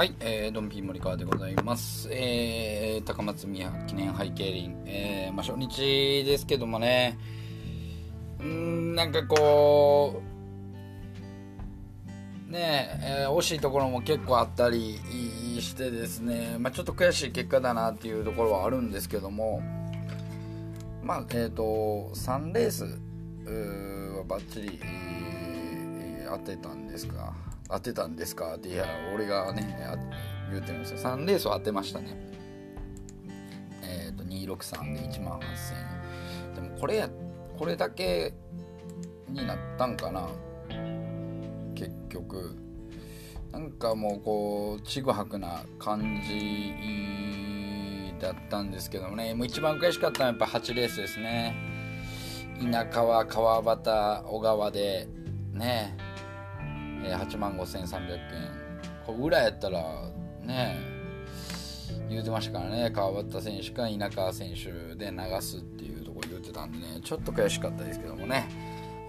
はい、えー、ドンピー森川でございます。えー、高松宮記念ハイケーリン、えー、まあ初日ですけどもね、うん、なんかこう、ねええー惜しいところも結構あったりしてですね、まあちょっと悔しい結果だなっていうところはあるんですけども、まあ、えっ、と、3レースはバッチリ、えー当てたんですが、当てたんですか？っていや俺がね言うてるんですよ。3レースを当てましたね。えっ、と263で1万8000円。でもこれやこれだけになったんかな？結局。なんかもうこうちぐはぐな感じだったんですけどもね。もう一番悔しかったのはやっぱ8レースですね。田川川端小川でね。えー8万5300円。これ裏やったらね言うてましたからね。川端選手か稲川選手で流すっていうところ言ってたんでね。ちょっと悔しかったですけどもね。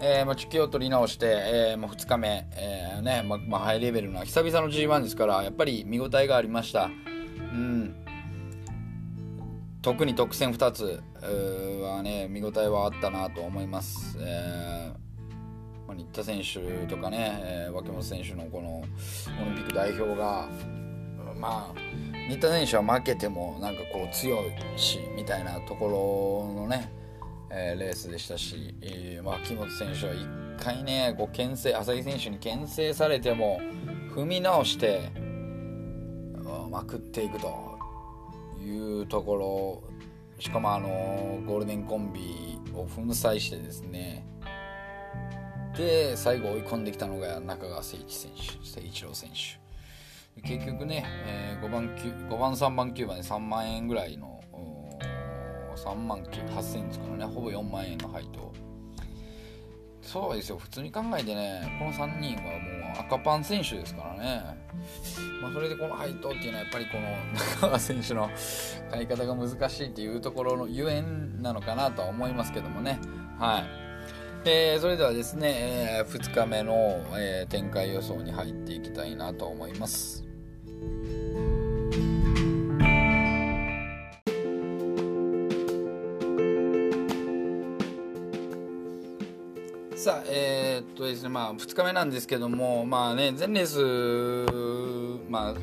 えーまあ、気を取り直して、えーまあ、2日目、えーねままあ、ハイレベルな久々の G1 ですからやっぱり見応えがありました。うん。特に特選2つはね見応えはあったなと思います、えー新田選手とかね、えー脇本選手のこのオリンピック代表がまあ新田選手は負けてもなんかこう強いしみたいなところのね、えーレースでしたし、えー脇本選手は1回ねこう牽制浅木選手に牽制されても踏み直してまくっていくというところ。しかもあのゴールデンコンビを粉砕してですねで最後追い込んできたのが中川誠一選手誠一郎選手。結局ね、えー5番5番3番9番で3万円ぐらいの3万9 8000円ですからね。ほぼ4万円の配当。そうですよ。普通に考えてねこの3人はもう赤パン選手ですからね、まあ、それでこの配当っていうのはやっぱりこの 中川選手の 買い方が難しいっていうところのゆえんなのかなとは思いますけどもね。はい。えーそれではですね、え2日目の、えー展開予想に入っていきたいなと思います。さあ、えーっとですね、まあ、2日目なんですけども、まあね、全レース、まあ、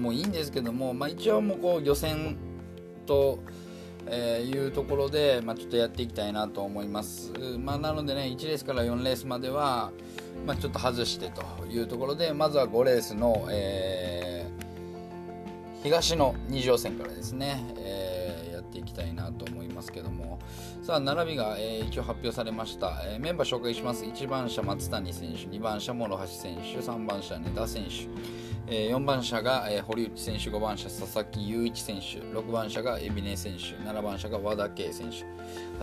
もういいんですけども、まあ、一応もうこう予選と、えーいうところで、まあ、ちょっとやっていきたいなと思います、まあ、なのでね1レースから4レースまでは、まあ、ちょっと外してというところでまずは5レースの、えー東の二条線からですね、えーやっていきたいなと思いますけども。さあ並びが、えー一応発表されました、えーメンバー紹介します。1番車松谷選手2番車諸橋選手3番車根田選手。え4番車が、え堀内選手5番車佐々木雄一選手6番車が海老根選手7番車が和田圭選手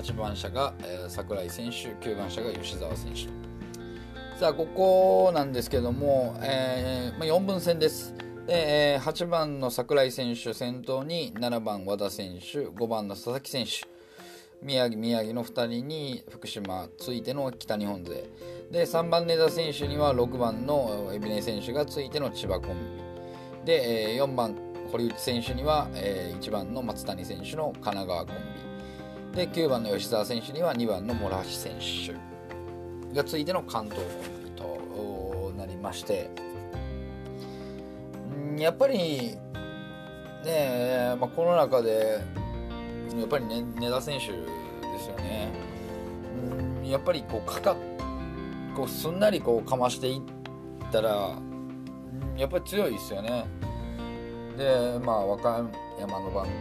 8番車が、え櫻井選手9番車が吉澤選手。さあここなんですけども、えーまあ、4分戦です。で、え8番の櫻井選手先頭に7番和田選手5番の佐々木選手。宮城宮城の2人に福島ついての北日本勢。で3番根田選手には6番の海老根選手がついての千葉コンビ。で、4番堀内選手には、1番の松谷選手の神奈川コンビ。で9番の吉澤選手には2番の諸橋選手がついての関東コンビとなりまして。やっぱりねえ、まあ、この中でやっぱりね根田選手ですよね。うんやっぱりこうかかこうすんなりこうかましていったらやっぱり強いですよね。でまあ和歌山のバンク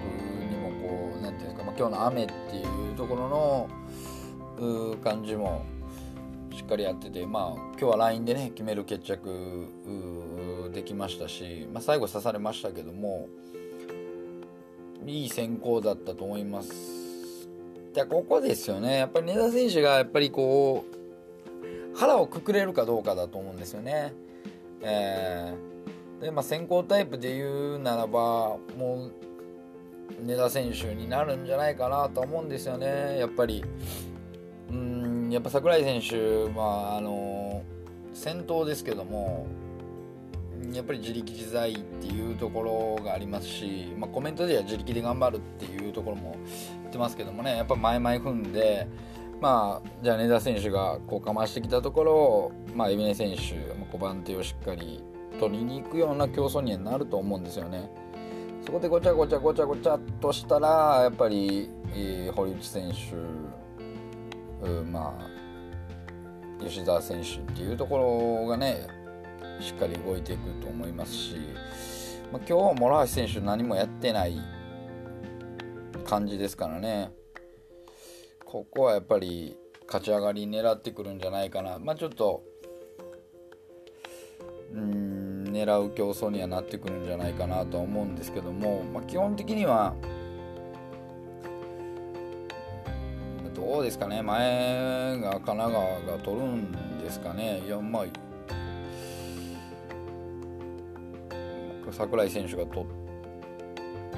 にもこうなんていうんですか、まあ、今日の雨っていうところの感じもしっかりやっててまあ今日は LINE でね決める決着できましたし、まあ、最後刺されましたけどもいい選考だったと思います。でここですよね。やっぱり根田選手がやっぱりこう腹をくくれるかどうかだと思うんですよね。えーでまあ先行タイプで言うならばもう根田選手になるんじゃないかなと思うんですよね。やっぱり。うんやっぱ櫻井選手まああの先頭ですけどもやっぱり自力自在っていうところがありますし、まあ、コメントでは自力で頑張るっていうところも言ってますけどもねやっぱ前々踏んでまあじゃあ根田選手がこうかましてきたところを、まあ、海老根選手5番手をしっかり取りに行くような競争にはなると思うんですよね。そこでごちゃごちゃごちゃごちゃっとしたらやっぱり、えー、堀内選手、まあ吉澤選手っていうところがねしっかり動いていくと思いますし、まあ、今日は諸橋選手何もやってない感じですからね。ここはやっぱり勝ち上がり狙ってくるんじゃないかな。まあちょっとうん狙う競争にはなってくるんじゃないかなと思うんですけども、まあ、基本的にはどうですかね。前が神奈川が取るんですかね。いやまあ櫻井選手が取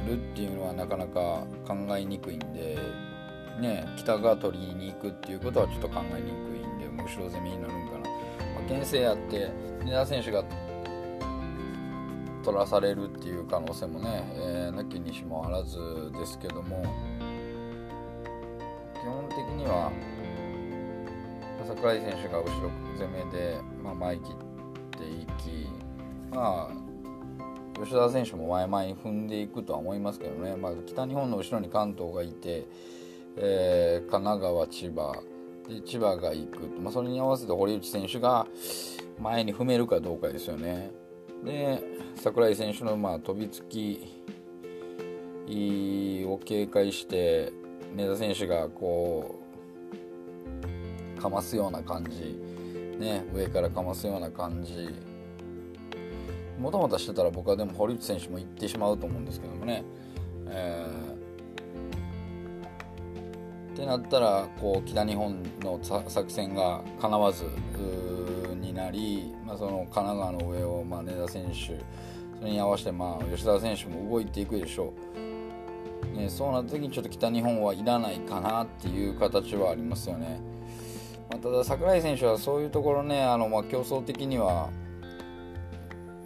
るっていうのはなかなか考えにくいんで、ね、北が取りに行くっていうことはちょっと考えにくいんで後ろ攻めになるんかな、まあ、牽制あって根田選手が取らされるっていう可能性もね、えー、なきにしもあらずですけども基本的には櫻井選手が後ろ攻めで、まあ、前切っていきまあ吉田選手も前々に踏んでいくとは思いますけどね、まあ、北日本の後ろに関東がいて、えー、神奈川、千葉で千葉が行く、まあ、それに合わせて堀内選手が前に踏めるかどうかですよね。で櫻井選手のまあ飛びつきを警戒して根田選手がこうかますような感じ、ね、上からかますような感じ。もともとしてたら僕はでも堀内選手も行ってしまうと思うんですけどもね。えー、ってなったらこう北日本の作戦がかなわずになり、まあ、その神奈川の上をまあ根田選手それに合わせてまあ吉田選手も動いていくでしょう、ね、そうなった時にちょっと北日本はいらないかなっていう形はありますよね、まあ、ただ櫻井選手はそういうところねあのまあ競争的には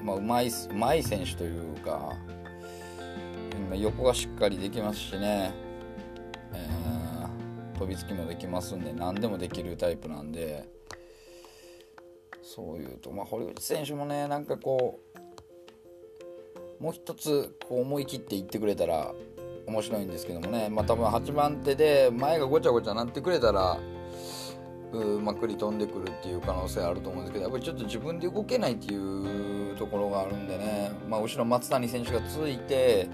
まあ、うまいうまい選手というか横がしっかりできますしね、えー、飛びつきもできますんで何でもできるタイプなんで。そういうと、まあ、堀内選手もねなんかこうもう一つこう思い切っていってくれたら面白いんですけどもね、まあ、多分8番手で前がごちゃごちゃなってくれたらまくり飛んでくるっていう可能性あると思うんですけどやっぱりちょっと自分で動けないっていうところがあるんでね、まあ、後ろ松谷選手がついて、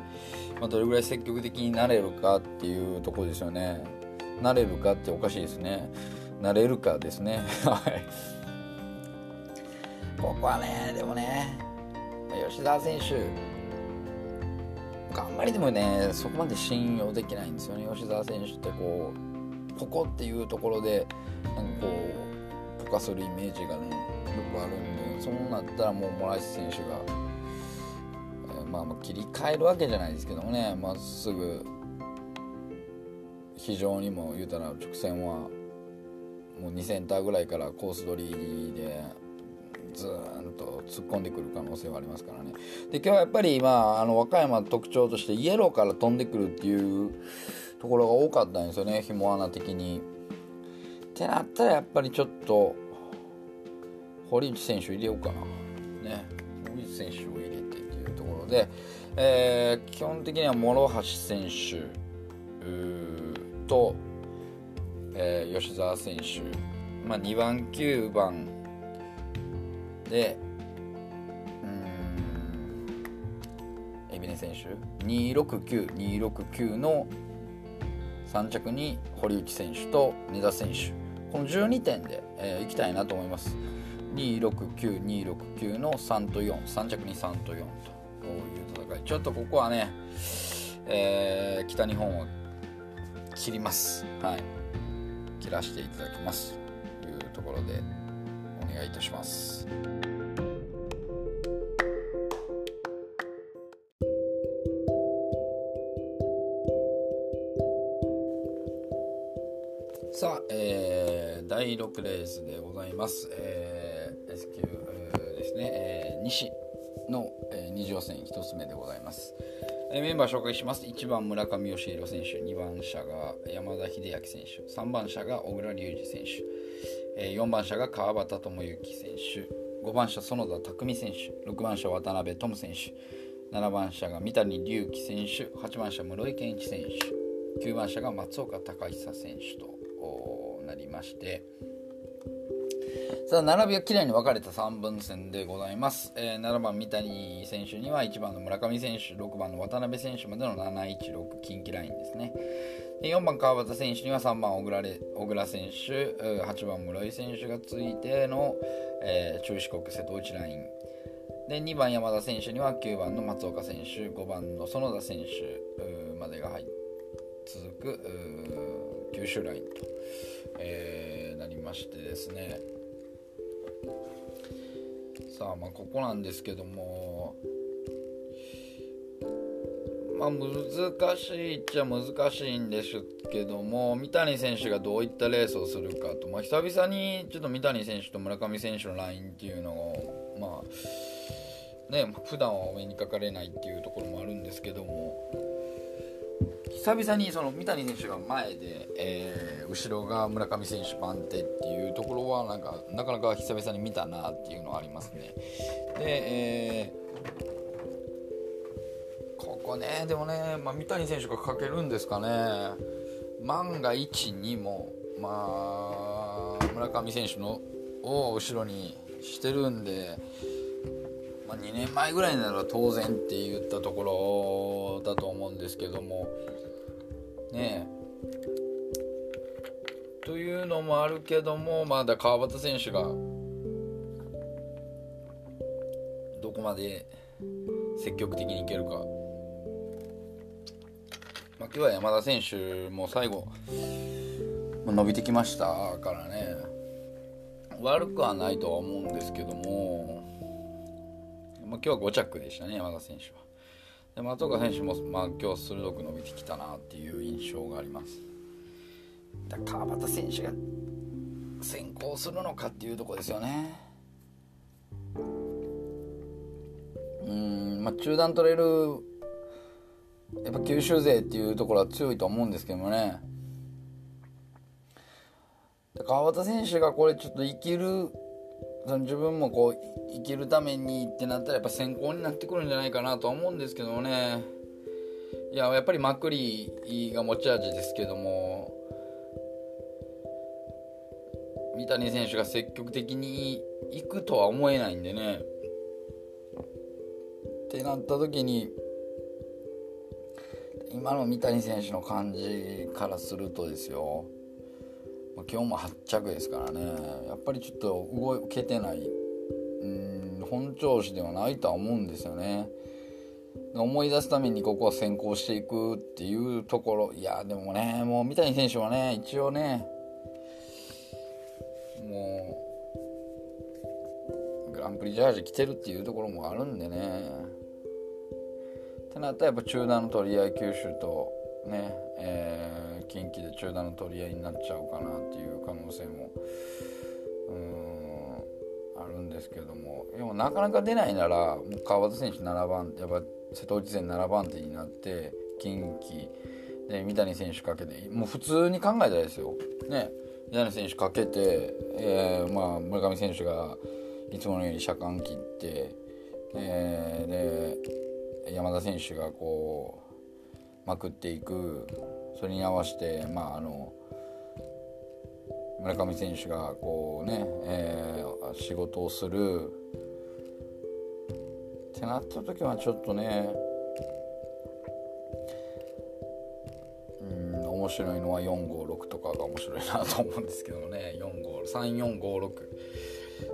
まあ、どれぐらい積極的になれるかっていうとこですよね。なれるかっておかしいですね。なれるかですね。はい。ここはねでもね吉田選手頑張りでもねそこまで信用できないんですよね。吉田選手ってこうここっていうところでなんかこうポカするイメージがねよくあるんでそうなったらもうモライス選手が、えー、まあ、まあ切り替えるわけじゃないですけどもねまっすぐ非常にも言うたら直線はもう2センターぐらいからコース取りでずーんと突っ込んでくる可能性はありますからね。で今日はやっぱり、まあ、あの和歌山の特徴としてイエローから飛んでくるっていうところが多かったんですよねひも穴的に。ってなったらやっぱりちょっと堀内選手入れようかな。ね。堀内選手を入れてっていうところで、えー、基本的には諸橋選手と、えー、吉澤選手、まあ、2番9番で海老根選手269269の3着に堀内選手と根田選手この12点で、えー、いきたいなと思います。269、269の3と4、3着に3と4という戦い。ちょっとここはね、えー、北日本を切ります。はい。切らしていただきます。というところでお願いいたします。第6レースでございます。えー、S 級ですね、えー、西の、えー、2次予選1つ目でございます、えー、メンバー紹介します。1番村上義弘選手2番車が山田秀明選手3番車が小倉隆二選手、えー、4番車が川端智之選手5番車園田匠選手6番車渡辺智選手7番車が三谷隆樹選手8番車室井健一選手9番車が松岡隆久選手とりまして。さあ並びはきれいに分かれた3分戦でございます、えー、7番三谷選手には1番の村上選手6番の渡辺選手までの716近畿ラインですね。で4番川端選手には3番小倉小倉選手8番室井選手がついての、えー、中四国瀬戸内ライン。で2番山田選手には9番の松岡選手5番の園田選手までが入続く九州ラインと、えー、なりましてですね。さあまあここなんですけども。まあ難しいっちゃ難しいんですけども。三谷選手がどういったレースをするかと、まあ、久々にちょっと三谷選手と村上選手のラインっていうのをまあね普段はお目にかかれないっていうところもあるんですけども。久々にその三谷選手が前で、えー、後ろが村上選手番手っていうところはなんかなかなか久々に見たなっていうのはありますね。で、えー、ここねでもね、まあ、三谷選手がかけるんですかね万が一にもまあ村上選手のを後ろにしてるんで。ま、2年前ぐらいなら当然って言ったところだと思うんですけどもねえ。というのもあるけどもまだ川端選手がどこまで積極的にいけるか、まあ、今日は山田選手も最後伸びてきましたからね。悪くはないとは思うんですけどもまあ、今日は5着でしたね山田選手は。で松岡選手も、まあ、今日鋭く伸びてきたなっていう印象があります。だ川端選手が先行するのかっていうとこですよね。うんまあ中断取れるやっぱ九州勢っていうところは強いと思うんですけどもね。川端選手がこれちょっと生きるその自分もこう生きるためにってなったらやっぱ先行になってくるんじゃないかなとは思うんですけどね。いややっぱりまくりが持ち味ですけども。三谷選手が積極的に行くとは思えないんでね。ってなった時に今の三谷選手の感じからするとですよ。今日も8着ですからね。やっぱりちょっと動けてない。うん本調子ではないとは思うんですよね。思い出すためにここは先行していくっていうところ。いやでもねもう三谷選手はね一応ねもうグランプリジャージ着てるっていうところもあるんでね。ってなったらやっぱ中断の取り合い九州とねえー近畿で中断の取り合いになっちゃうかなっていう可能性もうんあるんですけども。でもなかなか出ないならもう川端選手7番やっぱ瀬戸内戦7番手になって近畿で三谷選手かけてもう普通に考えたらですよ。ね三谷選手かけて、えー、まあ、村上選手がいつものように車間切って、えー、で山田選手がこうまくっていく。それに合わせて、まあ、あの村上選手がこうね、えー、仕事をする。ってなった時はちょっとねうん面白いのは456とかが面白いなと思うんですけどもね。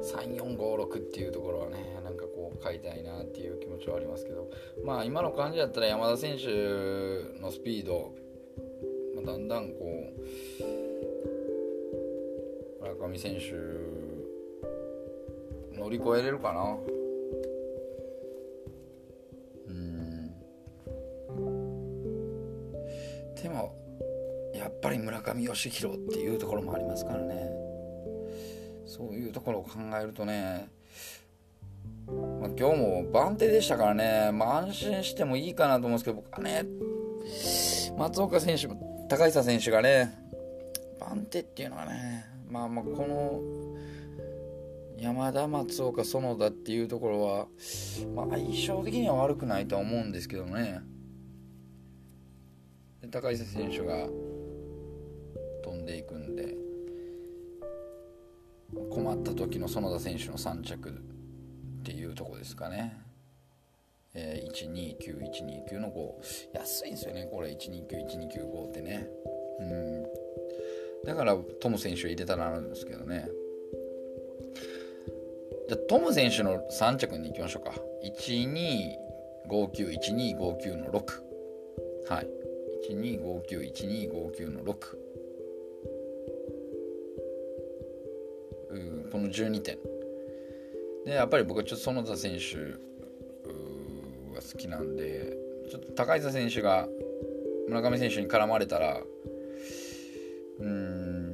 3456っていうところはねなんかこう買いたいなっていう気持ちはありますけど。まあ今の感じだったら山田選手のスピードだんだんこう村上選手乗り越えれるかな。うん。でもやっぱり村上義弘っていうところもありますからね。そういうところを考えるとねまあ、今日も番手でしたからね、まあ、安心してもいいかなと思うんですけど、僕はね、松岡選手も、高久選手がね、番手っていうのはね、まあまあ、この、山田、松岡、園田っていうところは、まあ、相性的には悪くないとは思うんですけどね。で高久選手が飛んでいくんで、困った時の園田選手の3着っていうとこですかね。えー、129129の5安いんですよねこれ。129129ってね。うん。だからトム選手入れたらなるんですけどね。じゃトム選手の3着に行きましょうか。12591259の6はい。12591259の6うんこの12点。でやっぱり僕はちょっと園田選手が好きなんでちょっと高井選手が村上選手に絡まれたらうん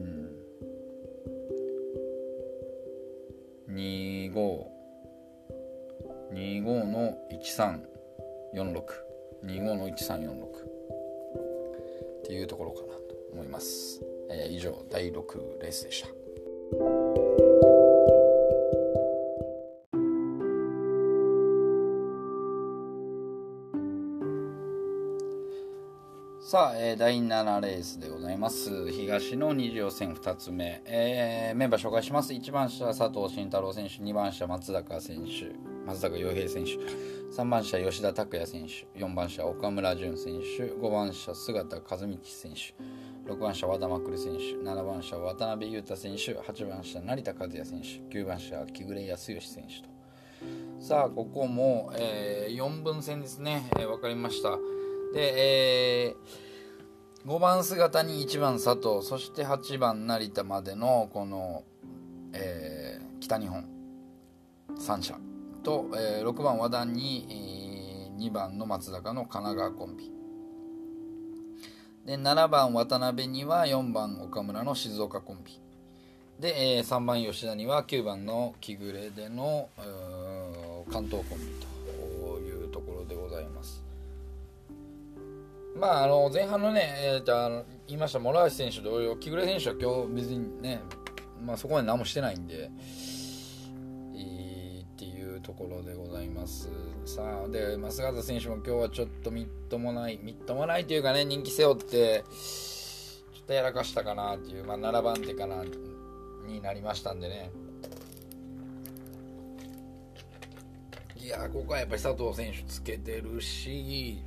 2525の134625の1346っていうところかなと思います、えー、以上第6レースでした。さあ、えー、第7レースでございます。東の二次予選2つ目、えー、メンバー紹介します。1番車佐藤慎太郎選手、2番車松坂選手、松坂洋平選手、3番車吉田拓也選手、4番車岡村淳選手、5番車姿和道選手、6番車和田真選手、7番車渡辺裕太選手、8番車成田和也選手、9番車木暮康義選手と。さあ、ここも、えー、4分戦ですね、えー、分かりました。で、えー、5番姿に1番佐藤そして8番成田までのこの、えー、北日本3社と、えー、6番和田に、えー、2番の松坂の神奈川コンビ。で7番渡辺には4番岡村の静岡コンビ。で、えー、3番吉田には9番の木暮での関東コンビというところでございます。まあ、あの前半のね、えー、とあの言いました諸橋選手同様木暮選手は今日別にね、まあ、そこまで何もしてないんでいいっていうところでございます。さあで増形選手も今日はちょっとみっともないみっともないというかね人気背負ってちょっとやらかしたかなっていう、まあ、7番手かなになりましたんでね。いやここはやっぱり佐藤選手つけてるし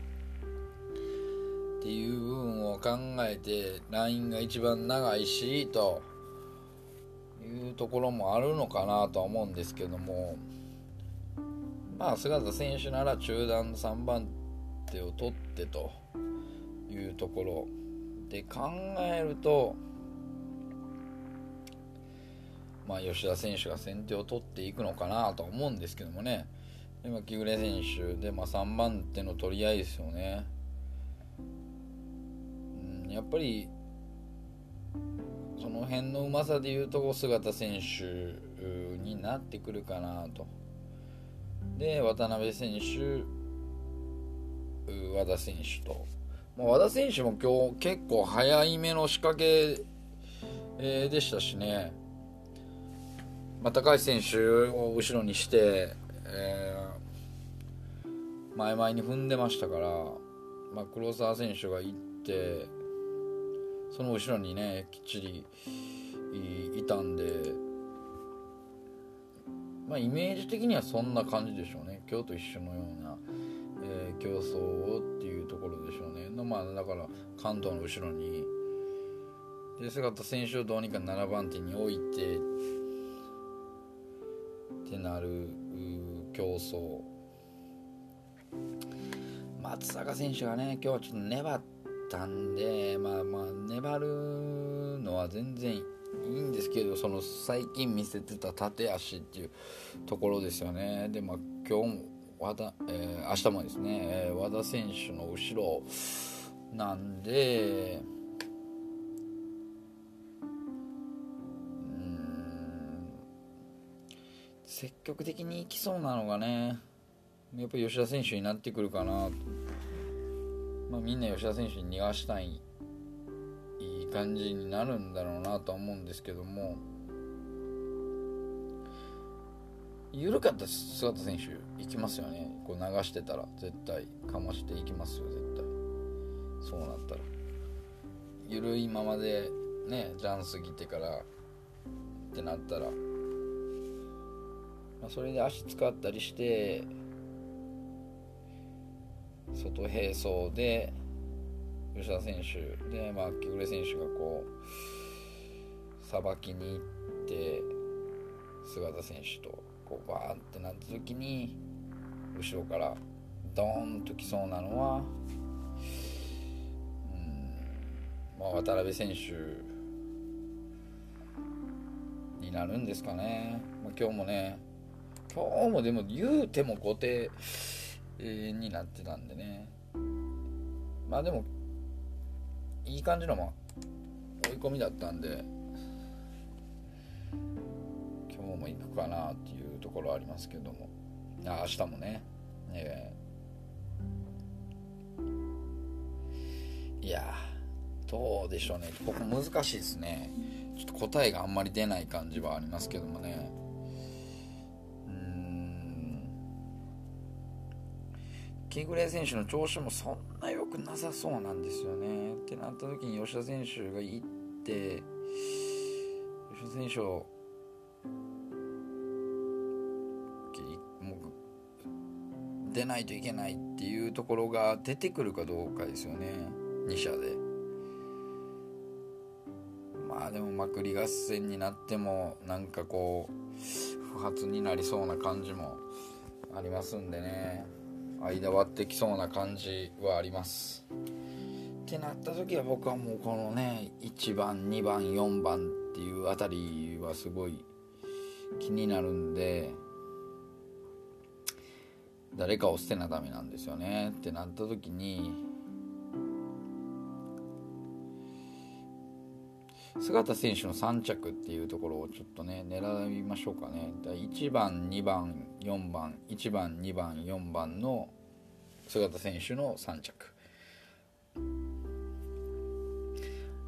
っていう部分を考えてラインが一番長いしというところもあるのかなとは思うんですけどもまあ菅田選手なら中段3番手を取ってというところで考えるとまあ吉田選手が先手を取っていくのかなとは思うんですけどもね今木暮選手で、まあ、3番手の取り合いですよね。やっぱりその辺のうまさでいうと姿選手になってくるかなと。で渡辺選手和田選手と、まあ、和田選手も今日結構早いめの仕掛け、でしたしね、まあ、高橋選手を後ろにして、えー、前々に踏んでましたから、まあ、黒沢選手が行ってその後ろにねきっちりいたんでまあイメージ的にはそんな感じでしょうね。今日と一緒のような、えー、競争をっていうところでしょうね。のまあだから関東の後ろにで姿選手をどうにか7番手に置いてってなる競争。松坂選手がね今日はちょっと粘ってたんでまあまあ粘るのは全然いいんですけどその最近見せてた縦足っていうところですよね。でまあ今日も和田、えー、明日もですね、えー、和田選手の後ろなんでうん積極的にいきそうなのがねやっぱ吉田選手になってくるかなと、まあ、みんな吉田選手に逃がしたいいい感じになるんだろうなとは思うんですけども緩かった姿選手いきますよね。こう流してたら絶対かましていきますよ絶対。そうなったら。緩いままでねジャン過ぎてからってなったら、まあ、それで足使ったりして外並走で吉田選手で、まあ、木暮選手がこうさばきに行って菅田選手とこうバーンってなった時に後ろからドーンときそうなのはうんまあ渡辺選手になるんですかね、まあ、今日もね今日もでも言うても後手になってたんでね。まあでもいい感じのま追い込みだったんで今日も行くかなっていうところありますけども。あ明日もね、えー、いやどうでしょうね。ここ難しいですね。ちょっと答えがあんまり出ない感じはありますけどもね。キグレー選手の調子もそんな良くなさそうなんですよね。ってなった時に吉田選手が行って吉田選手を出ないといけないっていうところが出てくるかどうかですよね2社で。まあでもまくり合戦になってもなんかこう不発になりそうな感じもありますんでね。間割ってきそうな感じはあります。ってなった時は僕はもうこのね1番2番4番っていうあたりはすごい気になるんで誰かを捨てなダメなんですよね。ってなった時に姿選手の3着っていうところをちょっとね狙いましょうかね。1番2番4番1番2番4番の姿選手の3着、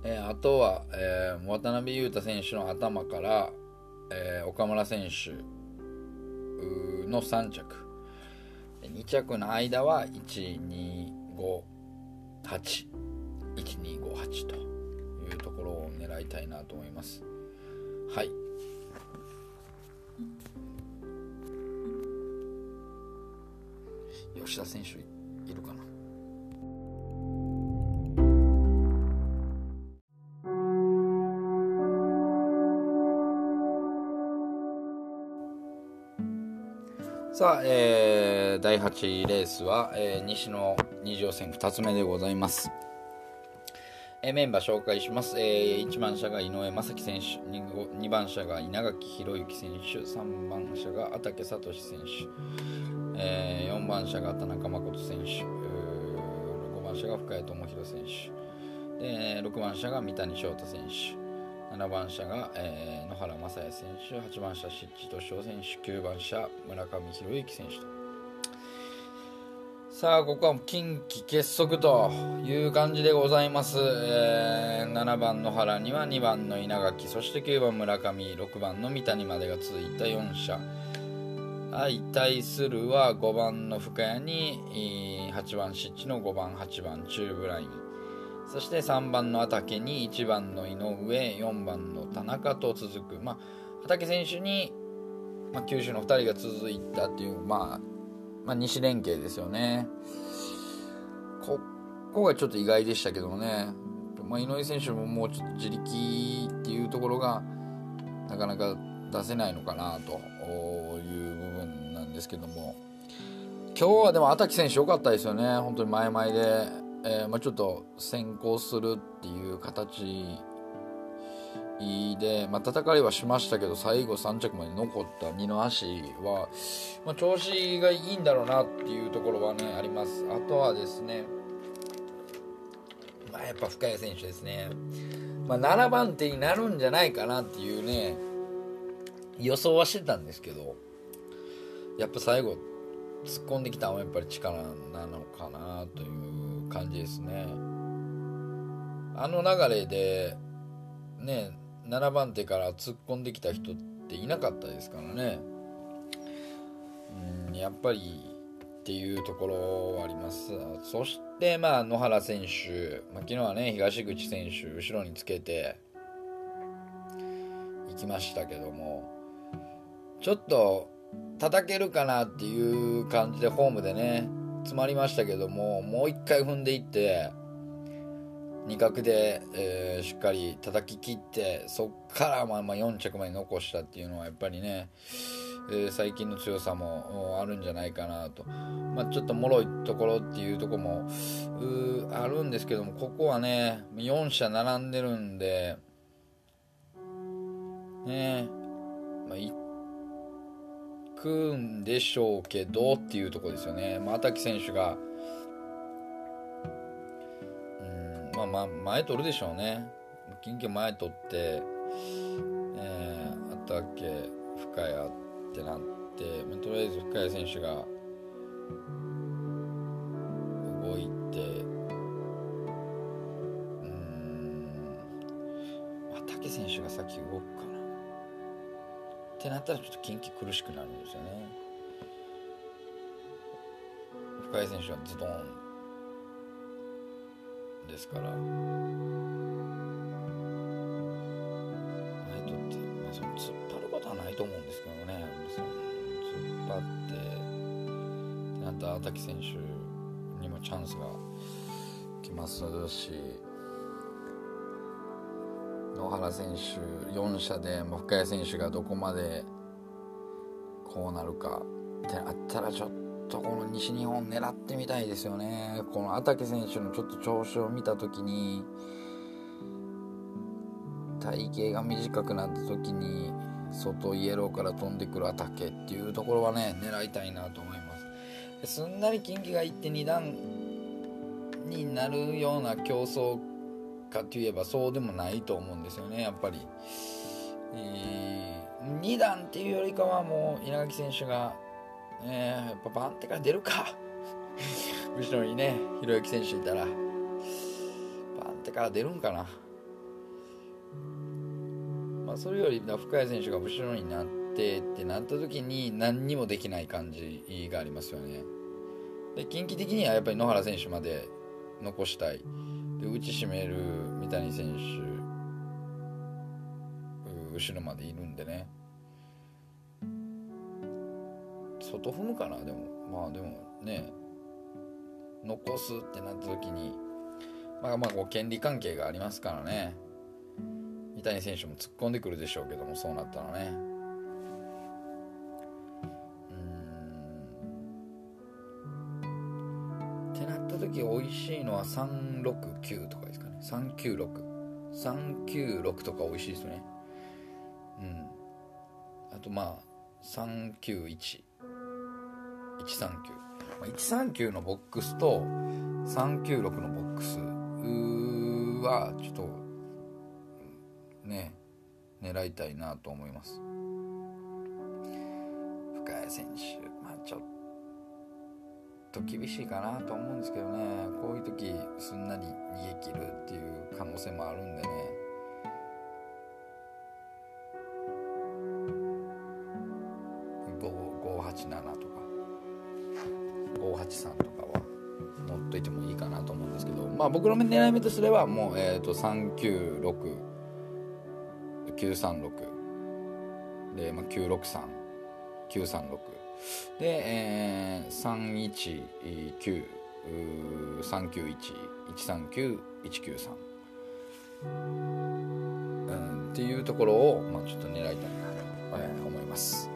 えー、あとは、えー、渡辺裕太選手の頭から、えー、岡村選手の3着。2着の間は12581258と。いうところを狙いたいなと思います。はい。吉田選手いるかな？さあ、えー、第8レースは、えー、西の二条戦2つ目でございます。え、メンバー紹介します。えー、1番車が井上正樹選手2、2番車が稲垣宏之選手、3番車が畠聡選手、えー、4番車が田中誠選手、5番車が深谷智弘選手、で6番車が三谷翔太選手、7番車が、えー、野原正也選手、8番車、湿地敏夫選手、9番車、村上博之選手と。さあ、ここは近畿結束という感じでございます。えー、7番の原には2番の稲垣、そして9番村上、6番の三谷までが続いた4社。相対するは5番の深谷に8番湿地の5番、8番中部ライン。そして3番の畠に1番の井上、4番の田中と続く。まあ、畠選手に、まあ、九州の2人が続いたっていう、まあ、まあ、西連携ですよね。ここがちょっと意外でしたけどもね、まあ、井上選手ももうちょっと自力っていうところがなかなか出せないのかなという部分なんですけども。今日はでも ata 木選手良かったですよね。本当に前々で、えー、まあ、ちょっと先行するっていう形で、まあ、戦いはしましたけど最後3着まで残った二の足は、まあ、調子がいいんだろうなっていうところはねあります。あとはですね、まあ、やっぱ深谷選手ですね、まあ、7番手になるんじゃないかなっていうね予想はしてたんですけどやっぱ最後突っ込んできたのはやっぱり力なのかなという感じですね。あの流れでね7番手から突っ込んできた人っていなかったですからね。うんやっぱりっていうところはあります。そしてまあ野原選手、まあ、昨日はね東口選手後ろにつけて行きましたけどもちょっと叩けるかなっていう感じでホームでね詰まりましたけどももう一回踏んでいって2角で、えー、しっかり叩き切ってそっからまあまあ4着まで残したっていうのはやっぱりね、えー、最近の強さもあるんじゃないかなと、まあ、ちょっと脆いところっていうとこもあるんですけどもここはね4社並んでるんでねまあ、行くんでしょうけどっていうとこですよね、まあ、ata き選手がまあまあ前取るでしょうね。近畿前取って、えー、あったっけ深谷ってなってとりあえず深谷選手が動いてうん竹選手が先動くかな。ってなったらちょっと近畿苦しくなるんですよね。深谷選手はズドン。ですから。ナイトって、まあ、その突っ張ることはないと思うんですけどね。その突っ張ってなった荒木選手にもチャンスが来ますし野原選手4者で深谷選手がどこまでこうなるかってあったらちょっととこの西日本狙ってみたいですよね。この畠選手のちょっと調子を見た時に体型が短くなった時に外イエローから飛んでくるアタケっていうところはね狙いたいなと思います。すんなり近畿がいって2段になるような競争かといえばそうでもないと思うんですよねやっぱり、えー、2段っていうよりかはもう稲垣選手がえー、やっぱ番手から出るか。後ろにねひろゆき選手いたら。番手から出るんかな。まあそれより深谷選手が後ろになってってなった時に何にもできない感じがありますよね。で近畿的にはやっぱり野原選手まで残したい。で打ち締める三谷選手後ろまでいるんでね外踏むかな？でもまあでもね残すってなった時にまあまあこう権利関係がありますからね。三谷選手も突っ込んでくるでしょうけどもそうなったらね。うん。ってなった時美味しいのは369とかですかね。396396とか美味しいですよね。うん。あとまあ391 139 139のボックスと396のボックスはちょっとね狙いたいなと思います。深谷選手まあちょっと厳しいかなと思うんですけどね。こういう時すんなり逃げ切るっていう可能性もあるんでね。583とかは持っといてもいいかなと思うんですけどまあ僕の狙い目とすればもう、えーと、396936で、まあ、963936で、えー、319391139193、うん、っていうところを、まあ、ちょっと狙いたいなと思います。